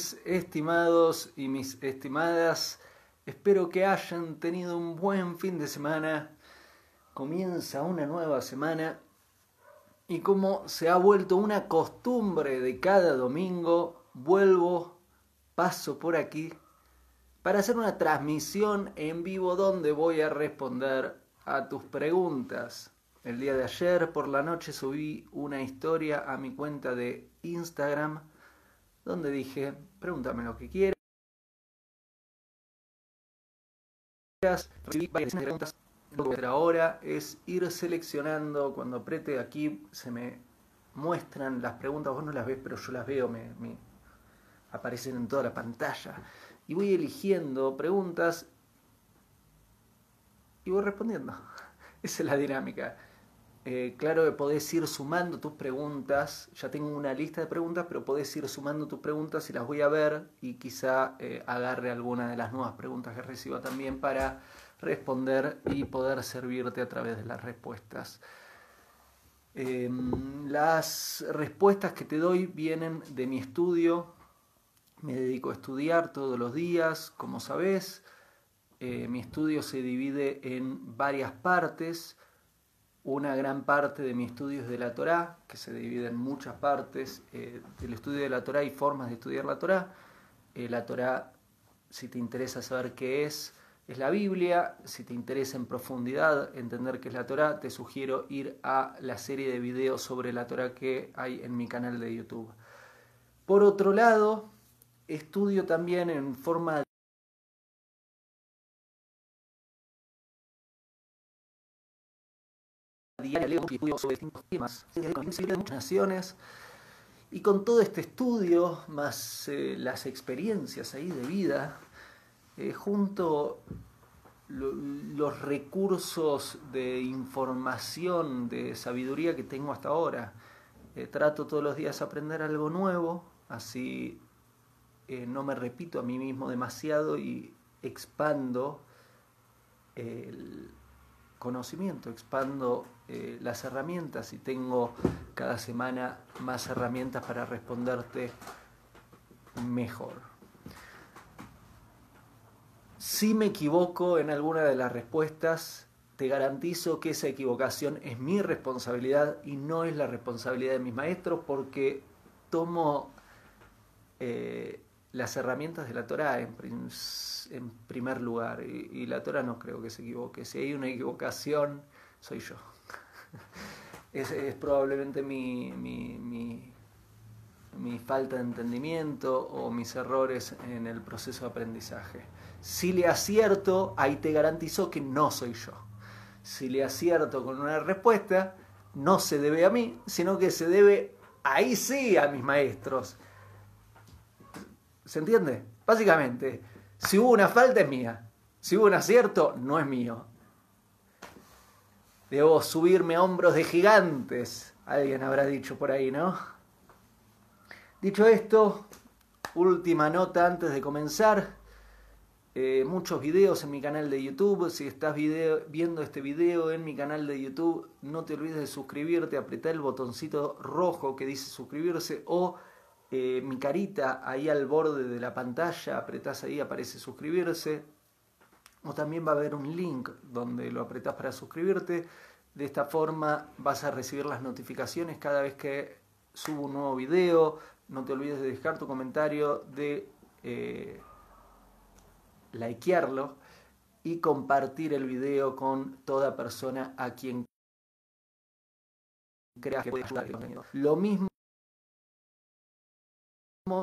Mis estimados y mis estimadas, espero que hayan tenido un buen fin de semana. Comienza una nueva semana y como se ha vuelto una costumbre de cada domingo, vuelvo, paso por aquí para hacer una transmisión en vivo donde voy a responder a tus preguntas. El día de ayer por la noche subí una historia a mi cuenta de Instagram donde dije, pregúntame lo que quieras. Recibí varias preguntas. Lo que voy a hacer ahora es ir seleccionando, cuando apriete aquí se me muestran las preguntas, vos no las ves, pero yo las veo, me, me aparecen en toda la pantalla. Y voy eligiendo preguntas y voy respondiendo. Esa es la dinámica. Eh, claro que podés ir sumando tus preguntas, ya tengo una lista de preguntas, pero podés ir sumando tus preguntas y las voy a ver y quizá eh, agarre alguna de las nuevas preguntas que reciba también para responder y poder servirte a través de las respuestas. Em, las respuestas que te doy vienen de mi estudio, me dedico a estudiar todos los días, como sabes, eh, mi estudio se divide en varias partes, una gran parte de mi estudio es de la Torá, que se divide en muchas partes eh, del estudio de la Torá y formas de estudiar la Torá. Eh, la Torá, si te interesa saber qué es, es la Biblia. Si te interesa en profundidad entender qué es la Torá, te sugiero ir a la serie de videos sobre la Torá que hay en mi canal de YouTube. Por otro lado, estudio también en forma diaria leo sobre distintos temas, y con todo este estudio, más eh, las experiencias ahí de vida, eh, junto los recursos de información, de sabiduría que tengo hasta ahora, eh, trato todos los días de aprender algo nuevo, así no me repito a mí mismo demasiado y expando el conocimiento, expando eh, las herramientas y tengo cada semana más herramientas para responderte mejor. Si me equivoco en alguna de las respuestas, te garantizo que esa equivocación es mi responsabilidad y no es la responsabilidad de mis maestros porque tomo eh, las herramientas de la Torah en, primer lugar y, la Torah no creo que se equivoque. Si hay una equivocación, soy yo. es, probablemente mi, mi, mi, falta de entendimiento o mis errores en el proceso de aprendizaje. Si le acierto, ahí te garantizo que no soy yo. Si le acierto con una respuesta, no se debe a mí, sino que se debe ahí sí a mis maestros ¿Se entiende? Básicamente, si hubo una falta es mía. Si hubo un acierto, no es mío. Debo subirme a hombros de gigantes. Alguien habrá dicho por ahí, ¿no? Dicho esto, última nota antes de comenzar. Eh, muchos videos en mi canal de YouTube. Si estás viendo este video en mi canal de YouTube, no te olvides de suscribirte, apretar el botoncito rojo que dice suscribirse o eh, mi carita ahí al borde de la pantalla, apretás ahí, aparece suscribirse. O también va a haber un link donde lo apretás para suscribirte. De esta forma vas a recibir las notificaciones cada vez que subo un nuevo video. No te olvides de dejar tu comentario, de eh, likearlo y compartir el video con toda persona a quien creas que puede ayudar. Lo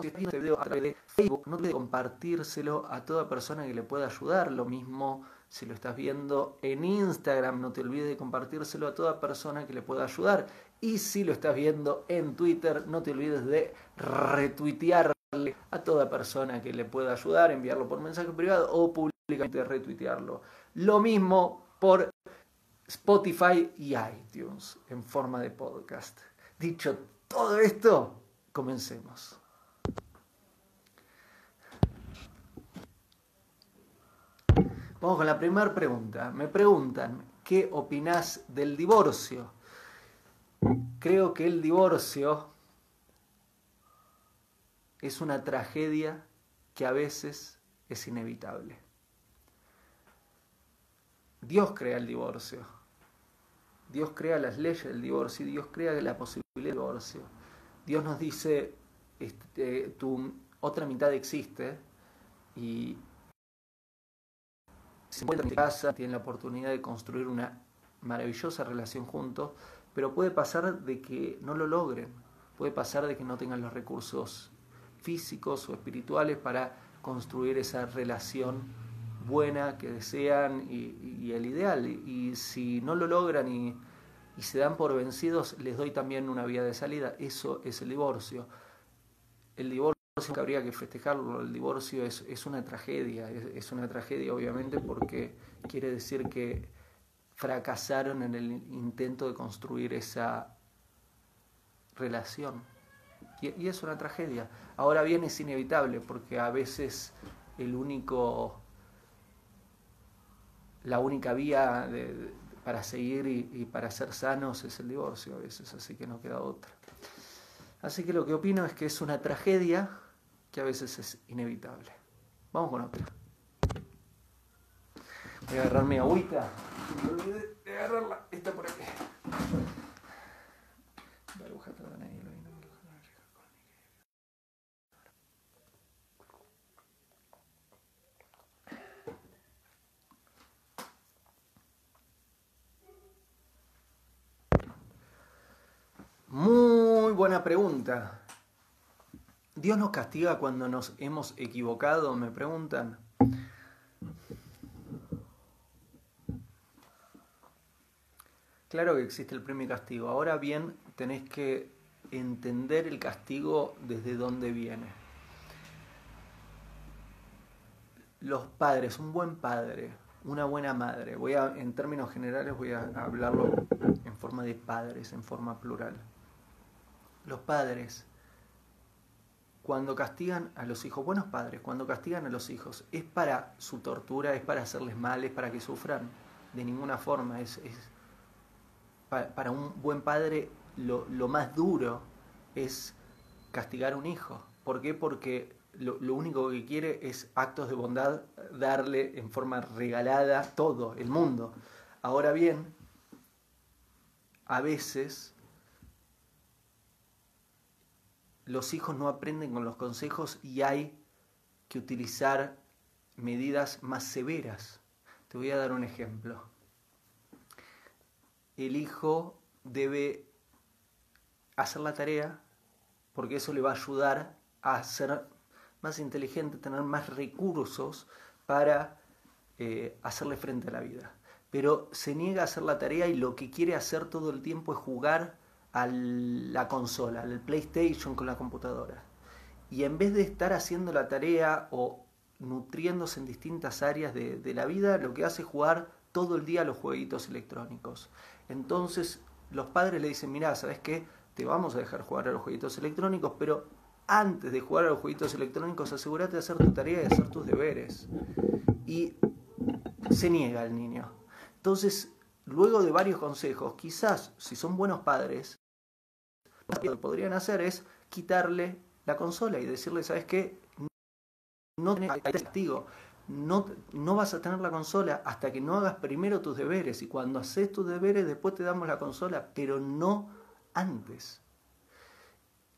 si estás este video a través de Facebook, no olvides compartírselo a toda persona que le pueda ayudar. Lo mismo si lo estás viendo en Instagram, no te olvides de compartírselo a toda persona que le pueda ayudar. Y si lo estás viendo en Twitter, no te olvides de retuitearle a toda persona que le pueda ayudar, enviarlo por mensaje privado o públicamente retuitearlo. Lo mismo por Spotify y iTunes en forma de podcast. Dicho todo esto, comencemos. Vamos con la primera pregunta. Me preguntan, ¿qué opinás del divorcio? Creo que el divorcio es una tragedia que a veces es inevitable. Dios crea el divorcio. Dios crea las leyes del divorcio Dios crea la posibilidad del divorcio. Dios nos dice, este, tu otra mitad existe y se encuentran en casa, tienen la oportunidad de construir una maravillosa relación juntos, pero puede pasar de que no lo logren, puede pasar de que no tengan los recursos físicos o espirituales para construir esa relación buena que desean y, el ideal. Y, si no lo logran y, se dan por vencidos, les doy también una vía de salida. Eso es el divorcio. El divorcio que habría que festejarlo, el divorcio es, es una tragedia, es, una tragedia obviamente porque quiere decir que fracasaron en el intento de construir esa relación. Y, es una tragedia. Ahora bien, es inevitable porque a veces el único la única vía para seguir y, para ser sanos es el divorcio a veces, así que no queda otra. Así que lo que opino es que es una tragedia que a veces es inevitable. Vamos con otra. Voy a agarrar mi agüita. Me olvidé de agarrarla. Está por aquí. Muy buena pregunta. ¿Dios nos castiga cuando nos hemos equivocado? Me preguntan. Claro que existe el premio y castigo. Ahora bien, tenés que entender el castigo desde dónde viene. Los padres, un buen padre, una buena madre. Voy a, en términos generales, voy a hablarlo en forma de padres, en forma plural los padres, cuando castigan a los hijos, buenos padres, cuando castigan a los hijos, es para su tortura, es para hacerles mal, es para que sufran. De ninguna forma. Es, para, un buen padre lo, más duro es castigar a un hijo. ¿Por qué? Porque lo, lo, único que quiere es actos de bondad, darle en forma regalada todo, el mundo. Ahora bien, a veces los hijos no aprenden con los consejos y hay que utilizar medidas más severas. Te voy a dar un ejemplo. El hijo debe hacer la tarea porque eso le va a ayudar a ser más inteligente, tener más recursos para eh, hacerle frente a la vida. Pero se niega a hacer la tarea y lo que quiere hacer todo el tiempo es jugar la consola, al PlayStation con la computadora. Y en vez de estar haciendo la tarea o nutriéndose en distintas áreas de, la vida, lo que hace es jugar todo el día los jueguitos electrónicos. Entonces los padres le dicen, mira, ¿sabes qué? Te vamos a dejar jugar a los jueguitos electrónicos, pero antes de jugar a los jueguitos electrónicos asegúrate de hacer tu tarea y hacer tus deberes. Y se niega el niño. Entonces, luego de varios consejos, quizás si son buenos padres, lo que podrían hacer es quitarle la consola y decirle, ¿sabes qué? No tenés castigo. No, no vas a tener la consola hasta que no hagas primero tus deberes. Y cuando haces tus deberes, después te damos la consola, pero no antes.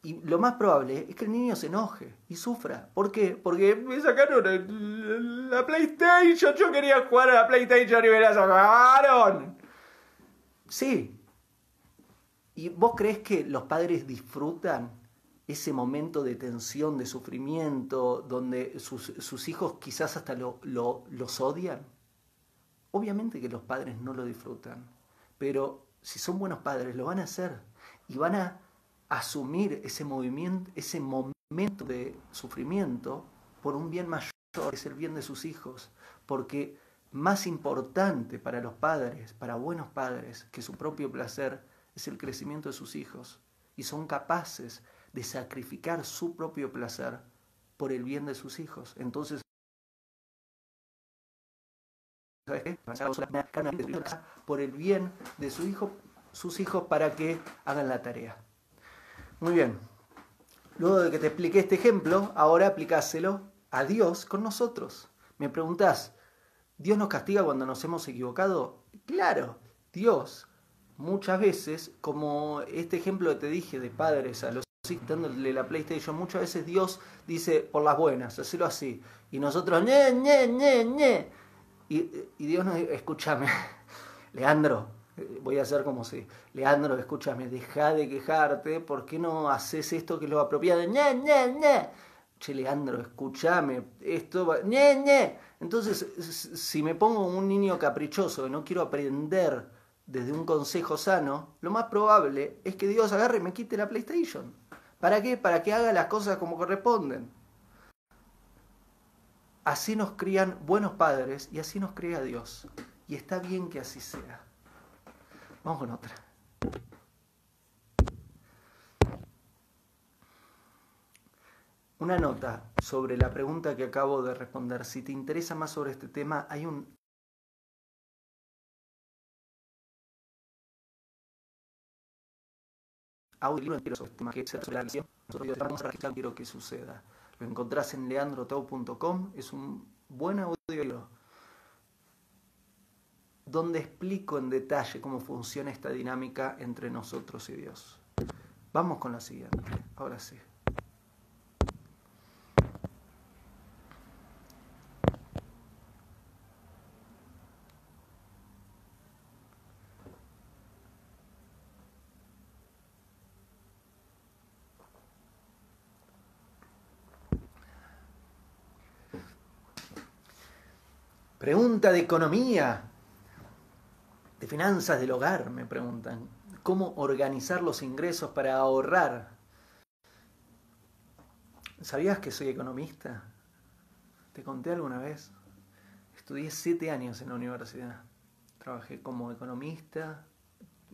Y lo más probable es que el niño se enoje y sufra. ¿Por qué? Porque me sacaron la PlayStation. Yo quería jugar a la PlayStation y me la sacaron. Sí, ¿Y vos crees que los padres disfrutan ese momento de tensión, de sufrimiento, donde sus, hijos quizás hasta lo, los odian? Obviamente que los padres no lo disfrutan, pero si son buenos padres lo van a hacer y van a asumir ese movimiento, ese momento de sufrimiento por un bien mayor, que es el bien de sus hijos, porque más importante para los padres, para buenos padres, que su propio placer es el crecimiento de sus hijos y son capaces de sacrificar su propio placer por el bien de sus hijos. Entonces, por el bien de su hijo, sus hijos para que hagan la tarea. Muy bien. Luego de que te expliqué este ejemplo, ahora aplicáselo a Dios con nosotros. Me preguntás, ¿Dios nos castiga cuando nos hemos equivocado? Claro, Dios muchas veces, como este ejemplo que te dije de padres a los hijos dándole la PlayStation, muchas veces Dios dice por las buenas, hacelo así. Y nosotros, ñe, ñe, ñe, ñe. Y, Dios nos dice, escúchame, Leandro, voy a hacer como si, Leandro, escúchame, deja de quejarte, ¿por qué no haces esto que es lo apropiado? ñe, ñe, ñe. Che, Leandro, escúchame, esto va, ñe, ñe. Entonces, si me pongo un niño caprichoso y no quiero aprender desde un consejo sano, lo más probable es que Dios agarre y me quite la PlayStation. ¿Para qué? Para que haga las cosas como corresponden. Así nos crían buenos padres y así nos cría Dios. Y está bien que así sea. Vamos con otra. Una nota sobre la pregunta que acabo de responder. Si te interesa más sobre este tema, hay un audio libro sobre este tema que es sobre la relación. Nosotros quiero que suceda. Lo encontrás en leandrotau.com. Es un buen audio libro donde explico en detalle cómo funciona esta dinámica entre nosotros y Dios. Vamos con la siguiente. Ahora sí. Pregunta de economía, de finanzas del hogar, me preguntan. ¿Cómo organizar los ingresos para ahorrar? ¿Sabías que soy economista? ¿Te conté alguna vez? Estudié siete años en la universidad. Trabajé como economista,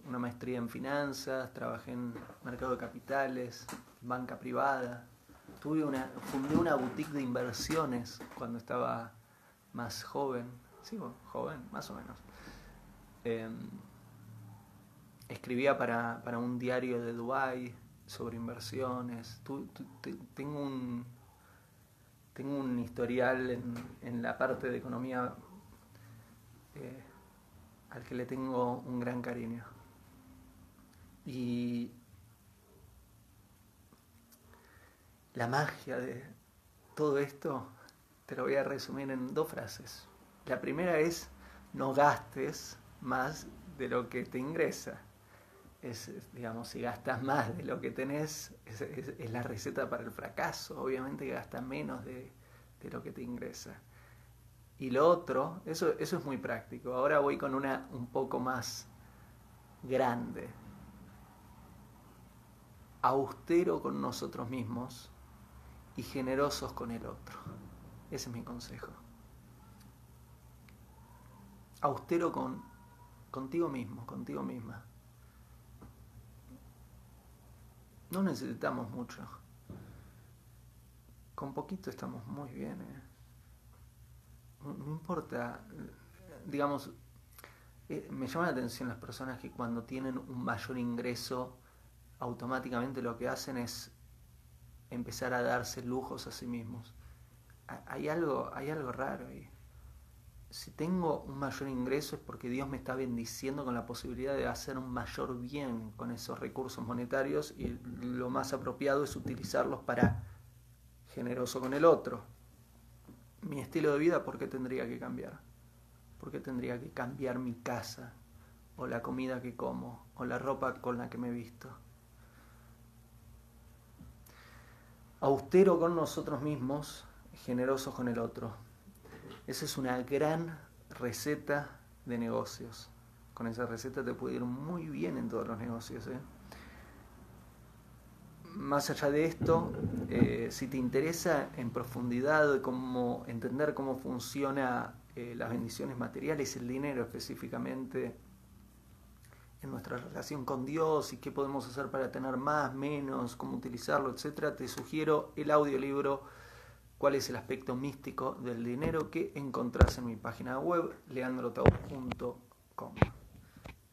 una maestría en finanzas, trabajé en mercado de capitales, banca privada. Tuve una, fundé una boutique de inversiones cuando estaba más joven, sí, joven, más o menos. Em, escribía para, un diario de Dubái sobre inversiones. tengo, un, tengo un historial en, la parte de economía eh, al que le tengo un gran cariño. Y la magia de todo esto te lo voy a resumir en dos frases. La primera es, no gastes más de lo que te ingresa. Es, digamos, si gastas más de lo que tenés, es, la receta para el fracaso. Obviamente gastas menos de, de, lo que te ingresa. Y lo otro, eso, eso es muy práctico. Ahora voy con una un poco más grande. Austero con nosotros mismos y generosos con el otro. Ese es mi consejo. Austero con, contigo mismo, contigo misma. No necesitamos mucho. Con poquito estamos muy bien. ¿eh? No, importa, digamos, eh, me llama la atención las personas que cuando tienen un mayor ingreso, automáticamente lo que hacen es empezar a darse lujos a sí mismos hay algo, hay algo raro ahí. Si tengo un mayor ingreso es porque Dios me está bendiciendo con la posibilidad de hacer un mayor bien con esos recursos monetarios y lo más apropiado es utilizarlos para generoso con el otro. Mi estilo de vida, ¿por qué tendría que cambiar? ¿Por qué tendría que cambiar mi casa? O la comida que como, o la ropa con la que me visto. Austero con nosotros mismos generosos con el otro. Esa es una gran receta de negocios. Con esa receta te puede ir muy bien en todos los negocios. ¿eh? Más allá de esto, eh, si te interesa en profundidad cómo entender cómo funciona eh, las bendiciones materiales, el dinero específicamente, en nuestra relación con Dios y qué podemos hacer para tener más, menos, cómo utilizarlo, etcétera, te sugiero el audiolibro cuál es el aspecto místico del dinero que encontrás en mi página web leandrotau.com.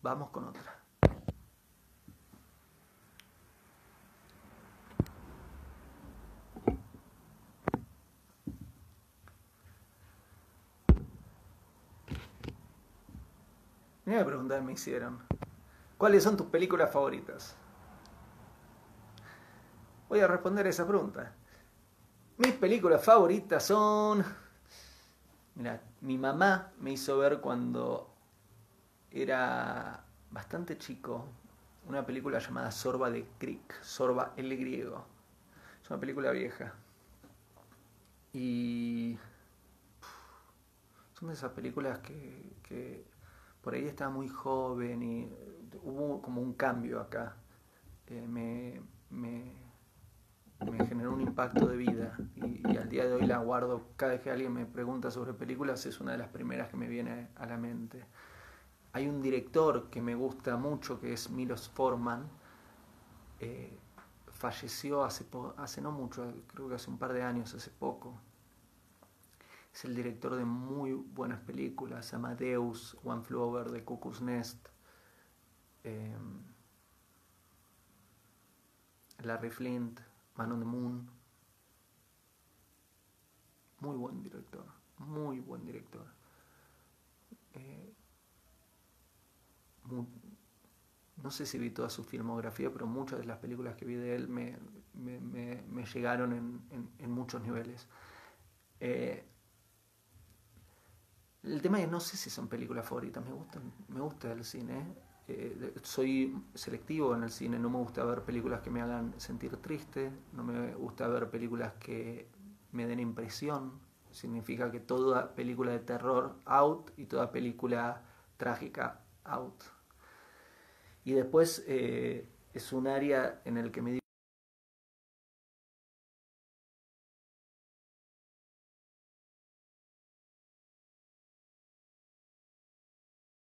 Vamos con otra. Mira pregunta me hicieron. ¿Cuáles son tus películas favoritas? Voy a responder esa pregunta. Mis películas favoritas son... Mira, mi mamá me hizo ver cuando era bastante chico una película llamada Sorba de Creek, Sorba el griego. Es una película vieja. Y son de esas películas que, por ahí estaba muy joven y hubo como un cambio acá. Eh, me, me, generó un impacto de vida y, y, al día de hoy la guardo. Cada vez que alguien me pregunta sobre películas es una de las primeras que me viene a la mente. Hay un director que me gusta mucho que es Milos Forman. Eh, falleció hace, hace no mucho, creo que hace un par de años, hace poco. Es el director de muy buenas películas, Amadeus, One Flew Over the Cuckoo's Nest, eh, Larry Flint, Man on the Moon. Muy buen director, muy buen director. Eh, no sé si vi toda su filmografía, pero muchas de las películas que vi de él me, llegaron en, muchos niveles. Eh, el tema es, no sé si son películas favoritas, me gusta, me gusta el cine. Soy selectivo en el cine, no me gusta ver películas que me hagan sentir triste, no me gusta ver películas que me den impresión. Significa que toda película de terror, out, y toda película trágica, out. Y después eh, es un área en el que me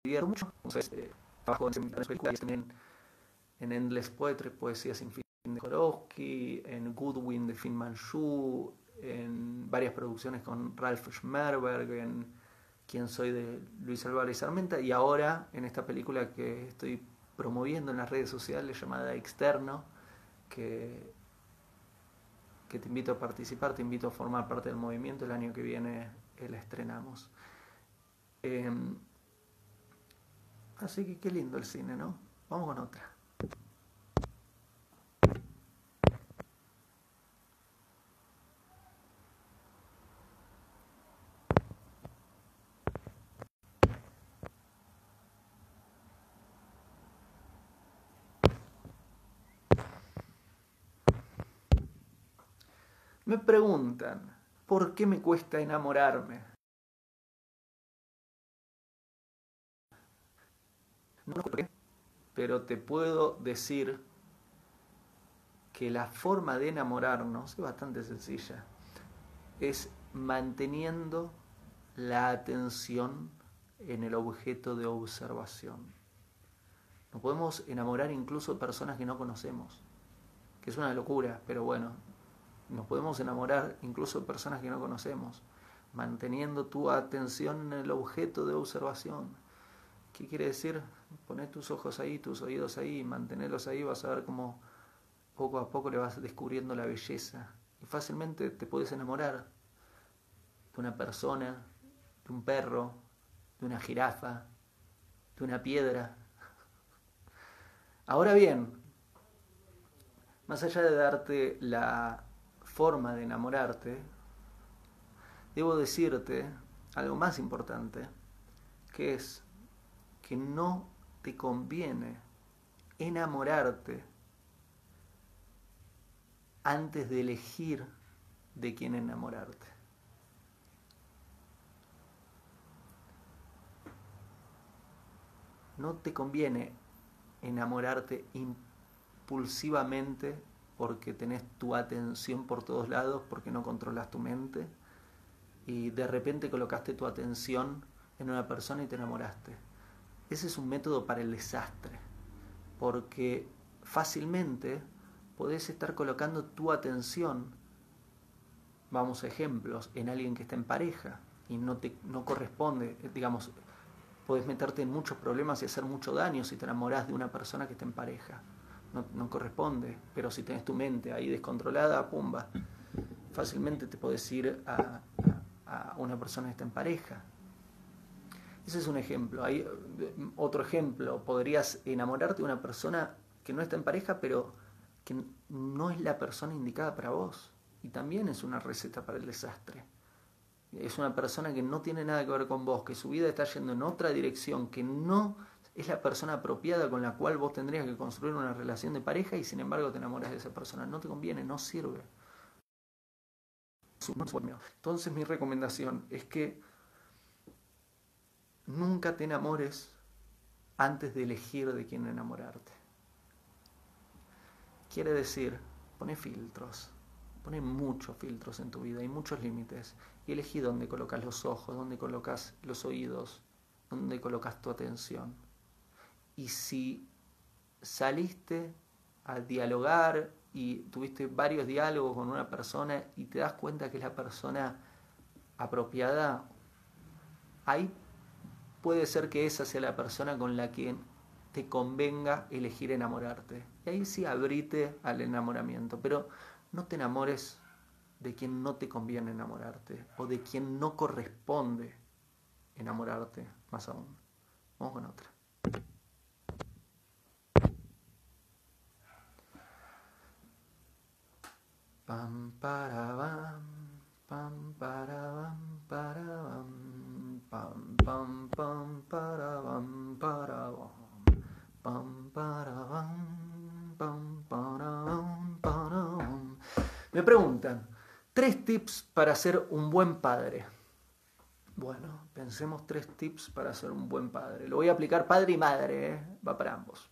divierto mucho. Eh, trabajo en películas también en Endless Poetry, Poesía sin fin de Korowski, en Goodwin de Finn Manchu, en varias producciones con Ralph Schmerberg, en Quién soy de Luis Álvarez Sarmenta y ahora en esta película que estoy promoviendo en las redes sociales llamada Externo, que, que te invito a participar, te invito a formar parte del movimiento, el año que viene la estrenamos. Em, así que qué lindo el cine, ¿no? Vamos con otra. Me preguntan, ¿por qué me cuesta enamorarme? No sé por qué, pero te puedo decir que la forma de enamorarnos es bastante sencilla. Es manteniendo la atención en el objeto de observación. Nos podemos enamorar incluso de personas que no conocemos, que es una locura, pero bueno, nos podemos enamorar incluso de personas que no conocemos, manteniendo tu atención en el objeto de observación. ¿Qué quiere decir? Poner tus ojos ahí, tus oídos ahí, mantenerlos ahí, vas a ver cómo poco a poco le vas descubriendo la belleza. Y fácilmente te puedes enamorar de una persona, de un perro, de una jirafa, de una piedra. Ahora bien, más allá de darte la forma de enamorarte, debo decirte algo más importante, que es que no te conviene enamorarte antes de elegir de quién enamorarte. No te conviene enamorarte impulsivamente porque tenés tu atención por todos lados, porque no controlas tu mente y de repente colocaste tu atención en una persona y te enamoraste. Ese es un método para el desastre, porque fácilmente podés estar colocando tu atención, vamos a ejemplos, en alguien que está en pareja y no, te, no corresponde, digamos, podés meterte en muchos problemas y hacer mucho daño si te enamorás de una persona que está en pareja no, corresponde, pero si tenés tu mente ahí descontrolada, pumba, fácilmente te podés ir a, una persona que está en pareja. Ese es un ejemplo. Hay eh, otro ejemplo. Podrías enamorarte de una persona que no está en pareja, pero que no es la persona indicada para vos. Y también es una receta para el desastre. Es una persona que no tiene nada que ver con vos, que su vida está yendo en otra dirección, que no es la persona apropiada con la cual vos tendrías que construir una relación de pareja y sin embargo te enamoras de esa persona. No te conviene, no sirve. Entonces mi recomendación es que nunca te enamores antes de elegir de quién enamorarte. Quiere decir, pone filtros, pone muchos filtros en tu vida y muchos límites y elegí dónde colocas los ojos, dónde colocas los oídos, dónde colocas tu atención. Y si saliste a dialogar y tuviste varios diálogos con una persona y te das cuenta que es la persona apropiada, ahí puede ser que esa sea la persona con la que te convenga elegir enamorarte. Y ahí sí abrite al enamoramiento, pero no te enamores de quien no te conviene enamorarte o de quien no corresponde enamorarte, más aún. Vamos con otra. Pam para pam pam pam pam para bam, para bam. Me preguntan, tres tips para ser un buen padre. Bueno, pensemos tres tips para ser un buen padre. Lo voy a aplicar padre y madre, ¿eh? va para ambos.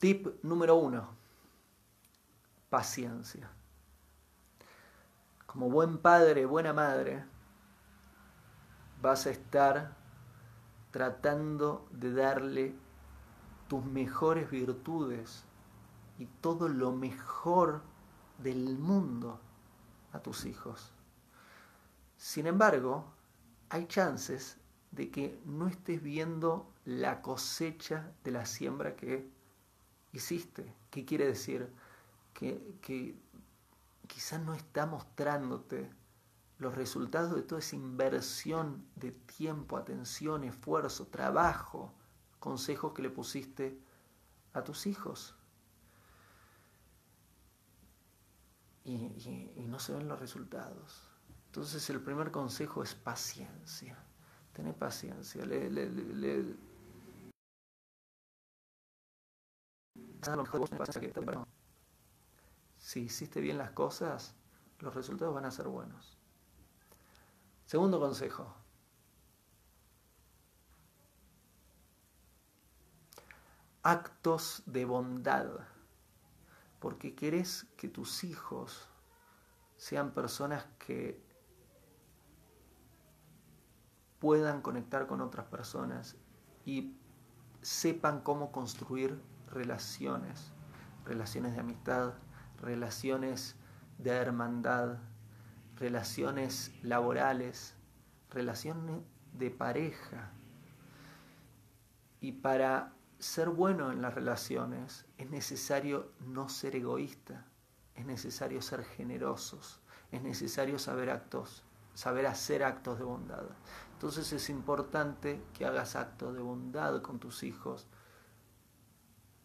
Tip número uno, paciencia. Como buen padre, buena madre, vas a estar tratando de darle tus mejores virtudes y todo lo mejor del mundo a tus hijos. Sin embargo, hay chances de que no estés viendo la cosecha de la siembra que hiciste. ¿Qué quiere decir? Que, que quizás no está mostrándote los resultados de toda esa inversión de tiempo, atención, esfuerzo, trabajo, consejos que le pusiste a tus hijos. Y, no se ven los resultados. Entonces el primer consejo es paciencia. Tener paciencia. Si hiciste bien las cosas, los resultados van a ser buenos. Segundo consejo. Actos de bondad. Porque querés que tus hijos sean personas que puedan conectar con otras personas y sepan cómo construir relaciones, relaciones de amistad, relaciones de hermandad, relaciones laborales, relaciones de pareja. Y para ser bueno en las relaciones es necesario no ser egoísta, es necesario ser generosos, es necesario saber actos, saber hacer actos de bondad. Entonces es importante que hagas actos de bondad con tus hijos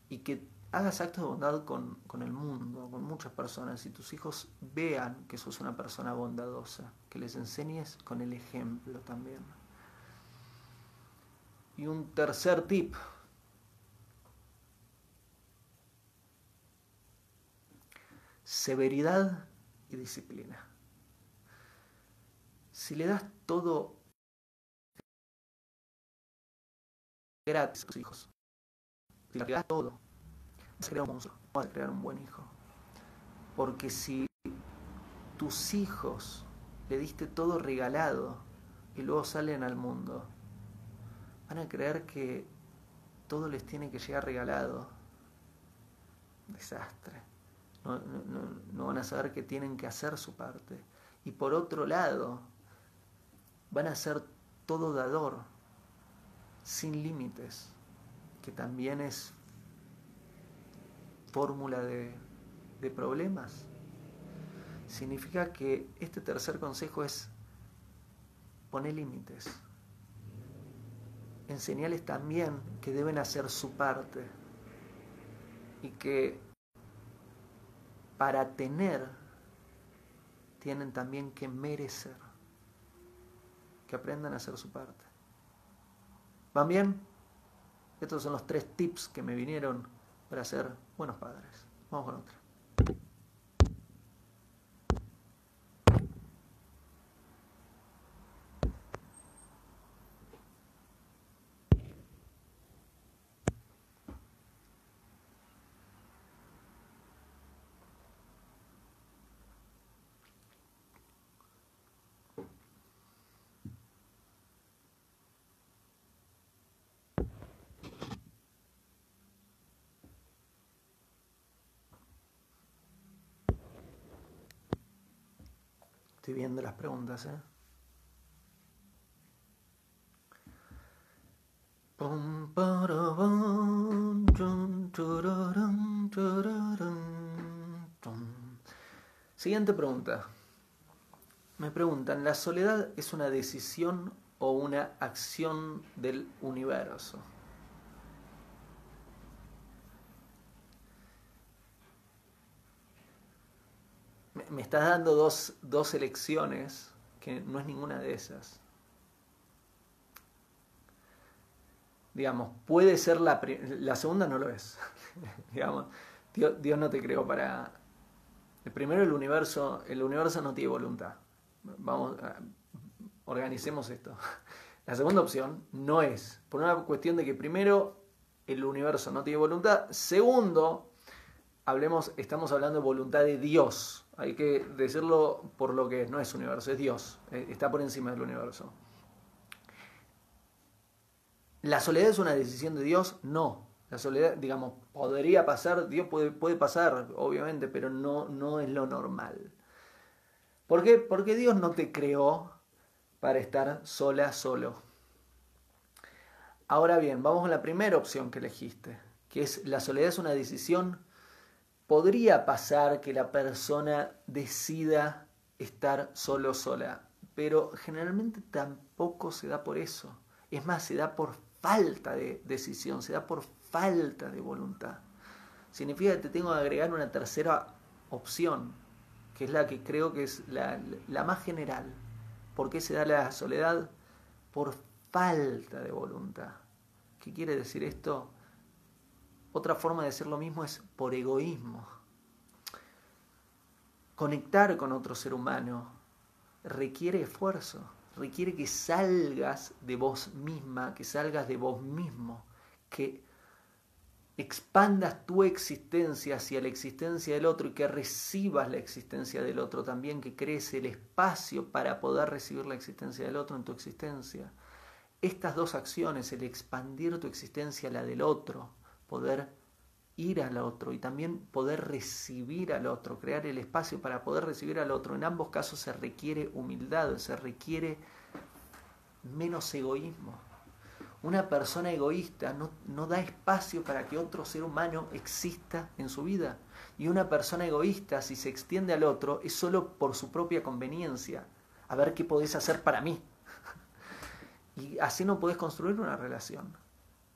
y que hagas actos de bondad con, con, el mundo, con muchas personas, y tus hijos vean que sos una persona bondadosa, que les enseñes con el ejemplo también. Y un tercer tip. Severidad y disciplina. Si le das todo gratis a tus hijos, si le das todo, vas a crear un crear un buen hijo. Porque si tus hijos le diste todo regalado y luego salen al mundo, van a creer que todo les tiene que llegar regalado. Desastre. No, no, van a saber que tienen que hacer su parte. Y por otro lado, van a ser todo dador, sin límites, que también es fórmula de, problemas. significa que este tercer consejo es poner límites. Enseñales también que deben hacer su parte y que para tener tienen también que merecer, que aprendan a hacer su parte. ¿Van bien? Estos son los tres tips que me vinieron para ser buenos padres. Vamos con otra. Estoy viendo las preguntas, ¿eh? Siguiente pregunta. Me preguntan, ¿la soledad es una decisión o una acción del universo? me estás dando dos, dos elecciones que no es ninguna de esas. Digamos, puede ser la, la segunda no lo es. Digamos, Dios, Dios, no te creó para... Primero, el universo, el universo no tiene voluntad. Vamos, organicemos esto. La segunda opción no es, por una cuestión de que primero el universo no tiene voluntad. Segundo, hablemos, estamos hablando de voluntad de Dios. Hay que decirlo por lo que no es universo, es Dios. Eh, está por encima del universo. ¿La soledad es una decisión de Dios? No. La soledad, digamos, podría pasar, Dios puede, puede pasar, obviamente, pero no, no es lo normal. ¿Por qué? Porque Dios no te creó para estar sola, solo. Ahora bien, vamos a la primera opción que elegiste, que es la soledad es una decisión podría pasar que la persona decida estar solo sola, pero generalmente tampoco se da por eso. Es más, se da por falta de decisión, se da por falta de voluntad. Significa que te tengo que agregar una tercera opción, que es la que creo que es la, más general. ¿Por qué se da la soledad? Por falta de voluntad. ¿Qué quiere decir esto? Otra forma de decir lo mismo es por egoísmo. Conectar con otro ser humano requiere esfuerzo, requiere que salgas de vos misma, que salgas de vos mismo, que expandas tu existencia hacia la existencia del otro y que recibas la existencia del otro también, que crees el espacio para poder recibir la existencia del otro en tu existencia. Estas dos acciones, el expandir tu existencia a la del otro, poder ir al otro y también poder recibir al otro, crear el espacio para poder recibir al otro. En ambos casos se requiere humildad, se requiere menos egoísmo. Una persona egoísta no, no, da espacio para que otro ser humano exista en su vida. Y una persona egoísta, si se extiende al otro, es solo por su propia conveniencia. A ver qué podés hacer para mí. Y así no podés construir una relación.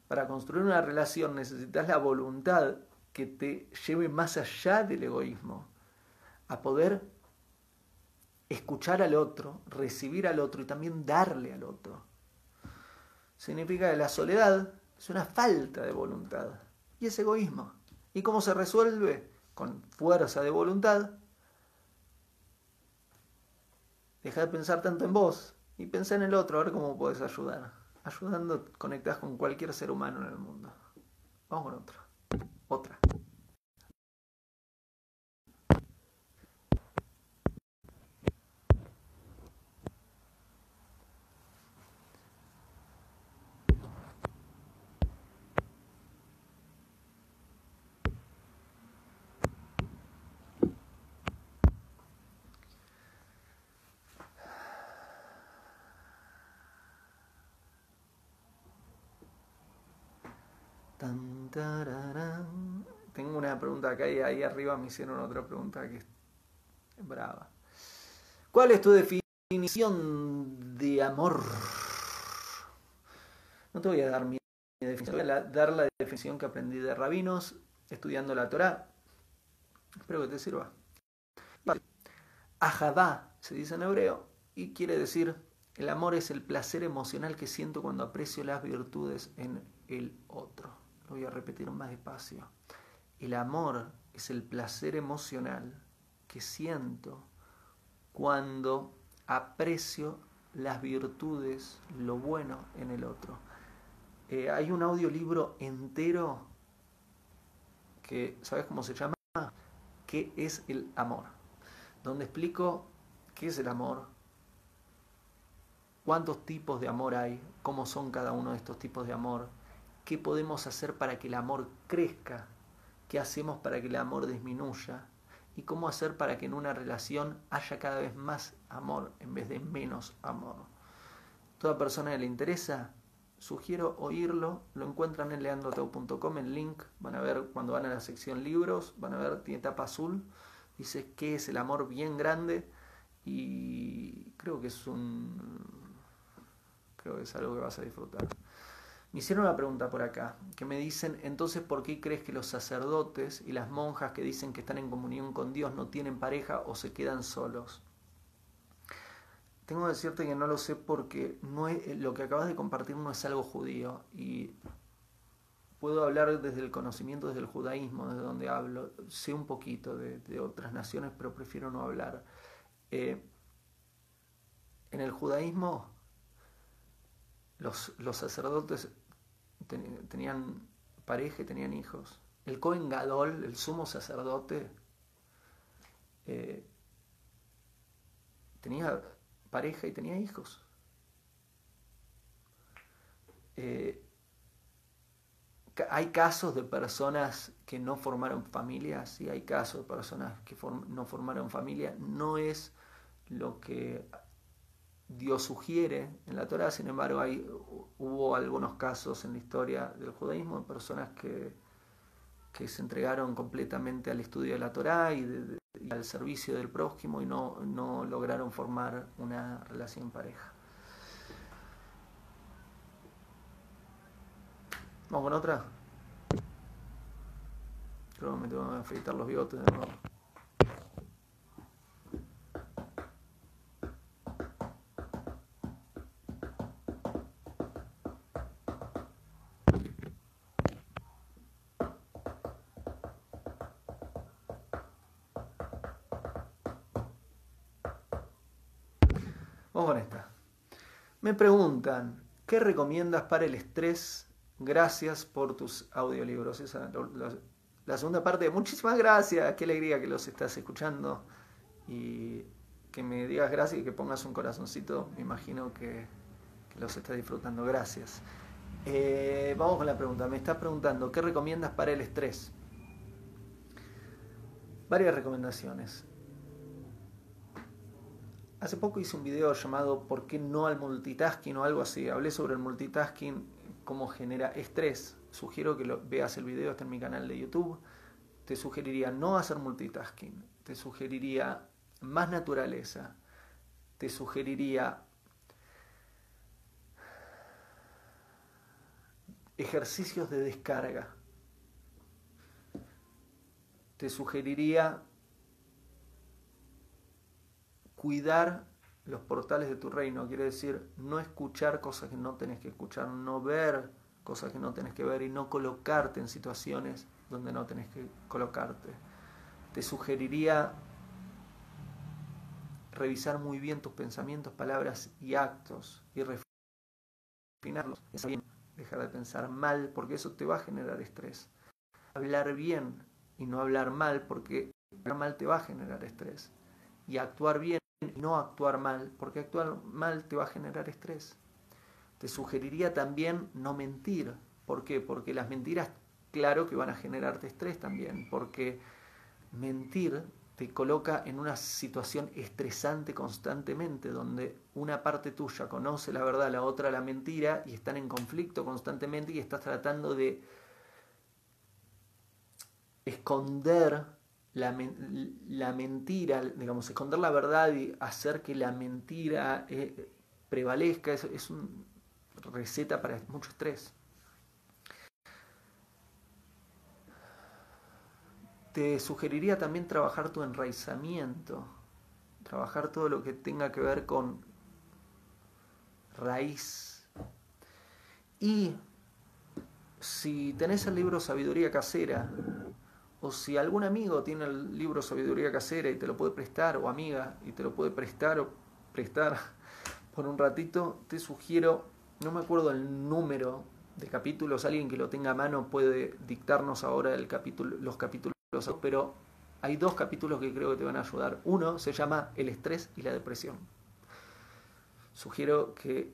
Para construir una relación necesitas la voluntad que te lleve más allá del egoísmo, a poder escuchar al otro, recibir al otro y también darle al otro. Significa que la soledad es una falta de voluntad y es egoísmo. ¿Y cómo se resuelve? Con fuerza de voluntad. Deja de pensar tanto en vos y pensá en el otro, a ver cómo puedes ayudar ayudando, conectas con cualquier ser humano en el mundo. Vamos con otra. Tengo una pregunta acá ahí arriba me hicieron otra pregunta que Brava. ¿Cuál es tu definición de amor? No te voy a dar mi definición, voy a dar la definición que aprendí de rabinos estudiando la Torah. Espero que te sirva. Ajabá se dice en hebreo y quiere decir el amor es el placer emocional que siento cuando aprecio las virtudes en el otro. Lo voy a repetir más despacio. El amor es el placer emocional que siento cuando aprecio las virtudes, lo bueno en el otro. Eh, hay un audiolibro entero que, ¿sabes cómo se llama? ¿Qué es el amor? Donde explico qué es el amor, cuántos tipos de amor hay, cómo son cada uno de estos tipos de amor, qué podemos hacer para que el amor crezca, qué hacemos para que el amor disminuya y cómo hacer para que en una relación haya cada vez más amor en vez de menos amor. Toda persona que le interesa, sugiero oírlo, lo encuentran en leandroteu.com, el link, van a ver cuando van a la sección libros, van a ver, tiene tapa azul, dice que es el amor bien grande y creo que es un creo que es algo que vas a disfrutar. Me hicieron una pregunta por acá, que me dicen, entonces, ¿por qué crees que los sacerdotes y las monjas que dicen que están en comunión con Dios no tienen pareja o se quedan solos? Tengo que decirte que no lo sé porque no es, lo que acabas de compartir no es algo judío y puedo hablar desde el conocimiento, desde el judaísmo, desde donde hablo. Sé un poquito de, otras naciones, pero prefiero no hablar. Eh, en el judaísmo, los, los sacerdotes tenían pareja y tenían hijos. El Cohen Gadol, el sumo sacerdote, eh, tenía pareja y tenía hijos. Eh, hay casos de personas que no formaron familia, sí hay casos de personas que no formaron familia, no es lo que Dios sugiere en la Torah, sin embargo hay, hubo algunos casos en la historia del judaísmo de personas que, que se entregaron completamente al estudio de la Torah y, al servicio del prójimo y no, no lograron formar una relación pareja. Vamos con otra. Creo que me tengo que afeitar los bigotes de nuevo. Me preguntan, ¿qué recomiendas para el estrés? Gracias por tus audiolibros. Esa, la, segunda parte, muchísimas gracias. Qué alegría que los estás escuchando. Y que me digas gracias y que pongas un corazoncito. Me imagino que, los estás disfrutando. Gracias. Eh, vamos con la pregunta. Me estás preguntando, ¿qué recomiendas para el estrés? Varias recomendaciones. Hace poco hice un video llamado ¿Por qué no al multitasking? o algo así. Hablé sobre el multitasking, cómo genera estrés. Sugiero que lo, veas el video, está en mi canal de YouTube. Te sugeriría no hacer multitasking. Te sugeriría más naturaleza. Te sugeriría ejercicios de descarga. Te sugeriría cuidar los portales de tu reino, quiere decir no escuchar cosas que no tenés que escuchar, no ver cosas que no tenés que ver y no colocarte en situaciones donde no tenés que colocarte. Te sugeriría revisar muy bien tus pensamientos, palabras y actos y refinarlos. Dejar de pensar mal porque eso te va a generar estrés. Hablar bien y no hablar mal porque hablar mal te va a generar estrés. Y actuar bien no actuar mal, porque actuar mal te va a generar estrés. Te sugeriría también no mentir. ¿Por qué? Porque las mentiras, claro que van a generarte estrés también, porque mentir te coloca en una situación estresante constantemente, donde una parte tuya conoce la verdad, la otra la mentira, y están en conflicto constantemente y estás tratando de esconder la, la, mentira, digamos, esconder la verdad y hacer que la mentira eh, prevalezca, es, es una receta para mucho estrés. Te sugeriría también trabajar tu enraizamiento, trabajar todo lo que tenga que ver con raíz. Y si tenés el libro Sabiduría Casera, o si algún amigo tiene el libro Sabiduría Casera y te lo puede prestar, o amiga, y te lo puede prestar o prestar por un ratito, te sugiero, no me acuerdo el número de capítulos, alguien que lo tenga a mano puede dictarnos ahora el capítulo, los capítulos, pero hay dos capítulos que creo que te van a ayudar. Uno se llama El estrés y la depresión. Sugiero que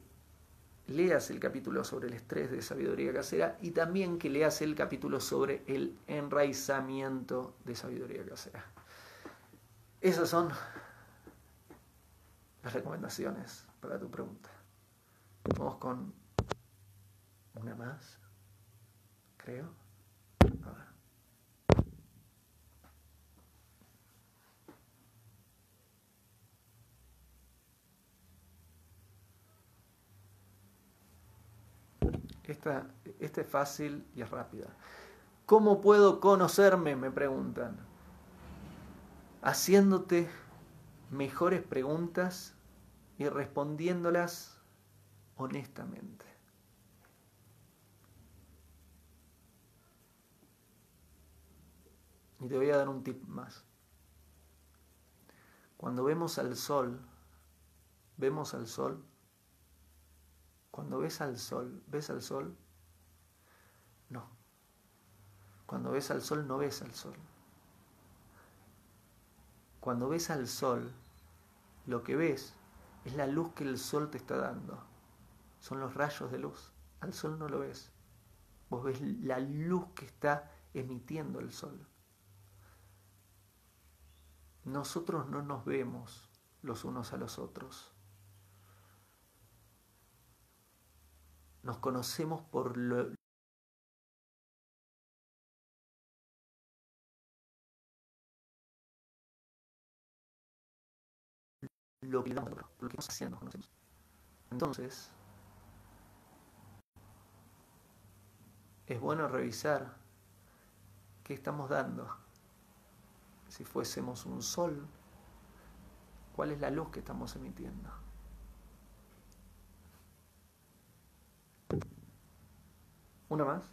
leas el capítulo sobre el estrés de sabiduría casera y también que leas el capítulo sobre el enraizamiento de sabiduría casera. Esas son las recomendaciones para tu pregunta. Vamos con una más, creo. Esta, esta es fácil y es rápida. ¿Cómo puedo conocerme? Me preguntan. Haciéndote mejores preguntas y respondiéndolas honestamente. Y te voy a dar un tip más. Cuando vemos al sol, vemos al sol cuando ves al sol, ¿ves al sol? No. Cuando ves al sol, no ves al sol. Cuando ves al sol, lo que ves es la luz que el sol te está dando. Son los rayos de luz. Al sol no lo ves. Vos ves la luz que está emitiendo el sol. Nosotros no nos vemos los unos a los otros. Nos conocemos por lo, que, lo que estamos haciendo, conocemos. Entonces, es bueno revisar qué estamos dando. Si fuésemos un sol, ¿cuál es la luz que estamos emitiendo? Una más.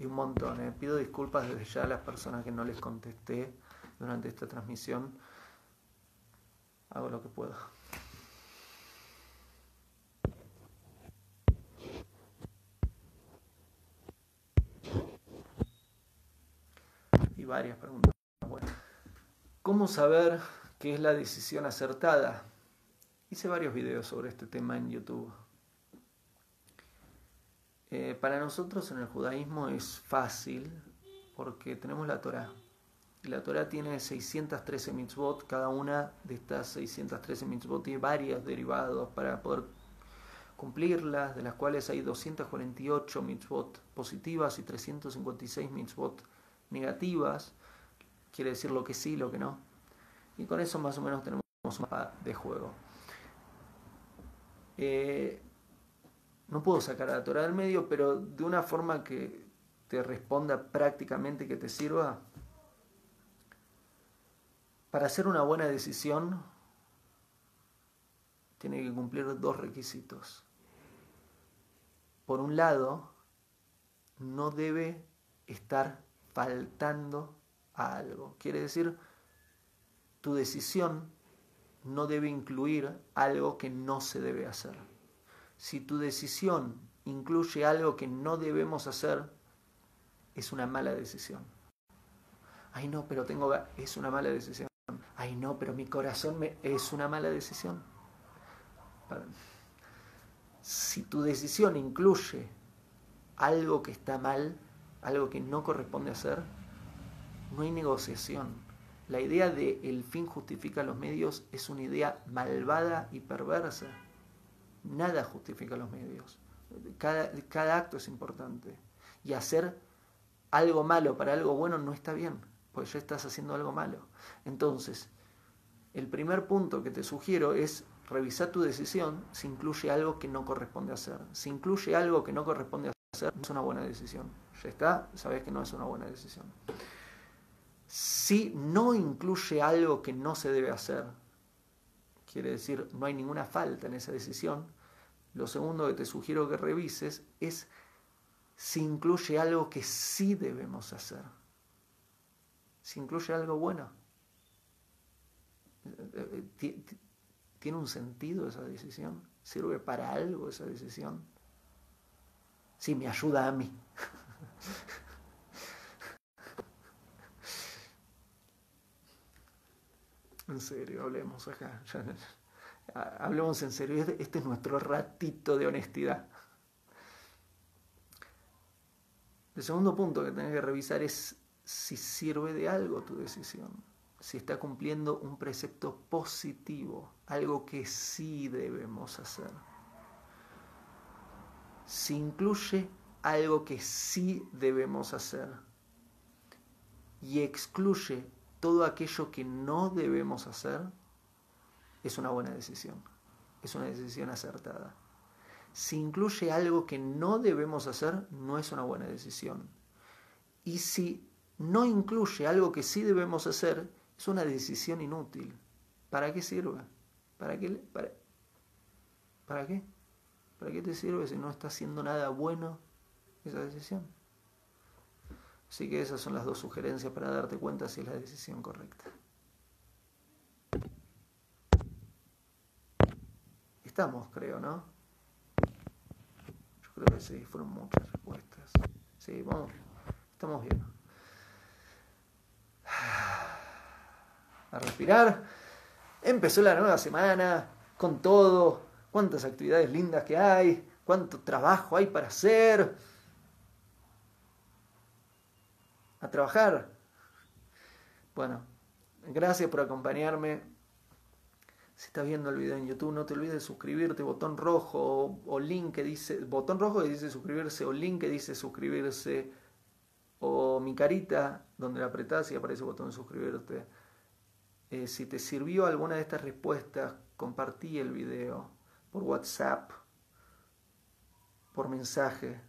Y un montón. Eh. Pido disculpas desde ya a las personas que no les contesté durante esta transmisión. Hago lo que puedo. Y varias preguntas. ¿Cómo saber qué es la decisión acertada? Hice varios videos sobre este tema en YouTube. Eh, para nosotros en el judaísmo es fácil porque tenemos la Torah. Y la Torah tiene 613 mitzvot, cada una de estas 613 mitzvot tiene varios derivados para poder cumplirlas, de las cuales hay 248 mitzvot positivas y 356 mitzvot negativas. Quiere decir lo que sí, lo que no. Y con eso más o menos tenemos un mapa de juego. Eh, no puedo sacar a la Torah del medio, pero de una forma que te responda prácticamente, que te sirva. Para hacer una buena decisión, tiene que cumplir dos requisitos. Por un lado, no debe estar faltando a algo. Quiere decir, tu decisión no debe incluir algo que no se debe hacer. Si tu decisión incluye algo que no debemos hacer, es una mala decisión. Ay no, pero tengo es una mala decisión. Ay no, pero mi corazón me es una mala decisión. Si tu decisión incluye algo que está mal, algo que no corresponde hacer, no hay negociación la idea de el fin justifica los medios es una idea malvada y perversa. Nada justifica los medios. Cada, acto es importante. Y hacer algo malo para algo bueno no está bien, porque ya estás haciendo algo malo. Entonces, el primer punto que te sugiero es revisar tu decisión si incluye algo que no corresponde hacer. Si incluye algo que no corresponde hacer, no es una buena decisión. Ya está, sabes que no es una buena decisión. Si no incluye algo que no se debe hacer, quiere decir no hay ninguna falta en esa decisión, lo segundo que te sugiero que revises es si incluye algo que sí debemos hacer. Si incluye algo bueno. ¿Tiene un sentido esa decisión? ¿Sirve para algo esa decisión? Sí, me ayuda a mí. En serio, hablemos acá. hablemos en serio. Este, este es nuestro ratito de honestidad. El segundo punto que tenés que revisar es si sirve de algo tu decisión, si está cumpliendo un precepto positivo, algo que sí debemos hacer. Si incluye algo que sí debemos hacer y excluye todo aquello que no debemos hacer, es una buena decisión, es una decisión acertada. Si incluye algo que no debemos hacer, no es una buena decisión. Y si no incluye algo que sí debemos hacer, es una decisión inútil. ¿Para qué sirve? ¿Para qué? ¿Para, ¿para qué? ¿Para qué te sirve si no está haciendo nada bueno esa decisión? Así que esas son las dos sugerencias para darte cuenta si es la decisión correcta. Estamos, creo, ¿no? Yo creo que sí, fueron muchas respuestas. Sí, vamos, estamos bien. A respirar. Empezó la nueva semana con todo. Cuántas actividades lindas que hay. Cuánto trabajo hay para hacer a trabajar. Bueno, gracias por acompañarme. Si estás viendo el video en YouTube, no te olvides de suscribirte, botón rojo o, link que dice, botón rojo que dice suscribirse o link que dice suscribirse o mi carita donde la apretás y aparece el botón suscribirte. Eh, si te sirvió alguna de estas respuestas, compartí el video por WhatsApp, por mensaje,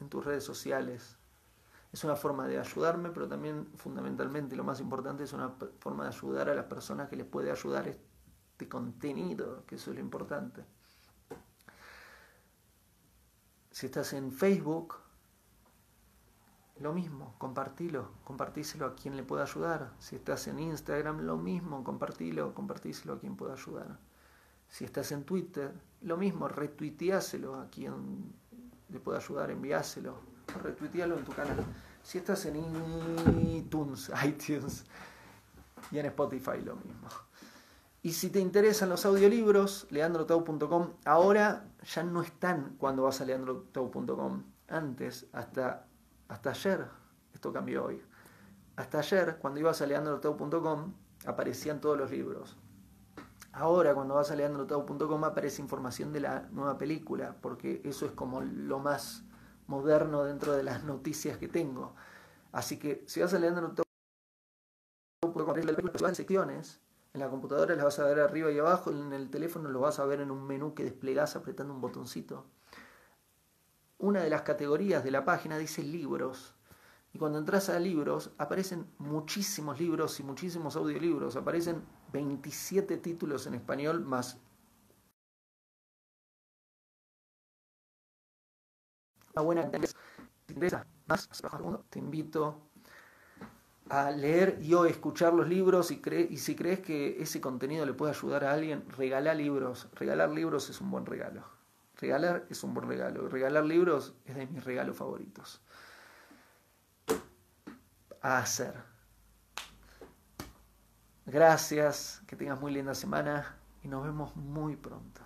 en tus redes sociales es una forma de ayudarme, pero también fundamentalmente lo más importante es una forma de ayudar a las personas que les puede ayudar este contenido, que eso es lo importante. Si estás en Facebook, lo mismo, compartilo, compartíselo a quien le pueda ayudar. Si estás en Instagram, lo mismo, compartilo, compartíselo a quien pueda ayudar. Si estás en Twitter, lo mismo, retuiteáselo a quien le pueda ayudar, enviáselo, retuitealo en tu canal. Si estás en iTunes, iTunes y en Spotify lo mismo. Y si te interesan los audiolibros, leandrotau.com, ahora ya no están cuando vas a leandrotau.com. Antes, hasta, hasta ayer, esto cambió hoy, hasta ayer, cuando ibas a leandrotau.com, aparecían todos los libros. Ahora, cuando vas a leandrotau.com, aparece información de la nueva película, porque eso es como lo más moderno dentro de las noticias que tengo. Así que si vas a leer en secciones, en la computadora las vas a ver arriba y abajo, en el teléfono lo vas a ver en un menú que desplegás apretando un botoncito. Una de las categorías de la página dice libros. Y cuando entras a libros, aparecen muchísimos libros y muchísimos audiolibros. Aparecen 27 títulos en español más buena más, te invito a leer y o escuchar los libros y, y si crees que ese contenido le puede ayudar a alguien, regala libros. Regalar libros es un buen regalo. Regalar es un buen regalo. Regalar libros es de mis regalos favoritos. A hacer. Gracias, que tengas muy linda semana y nos vemos muy pronto.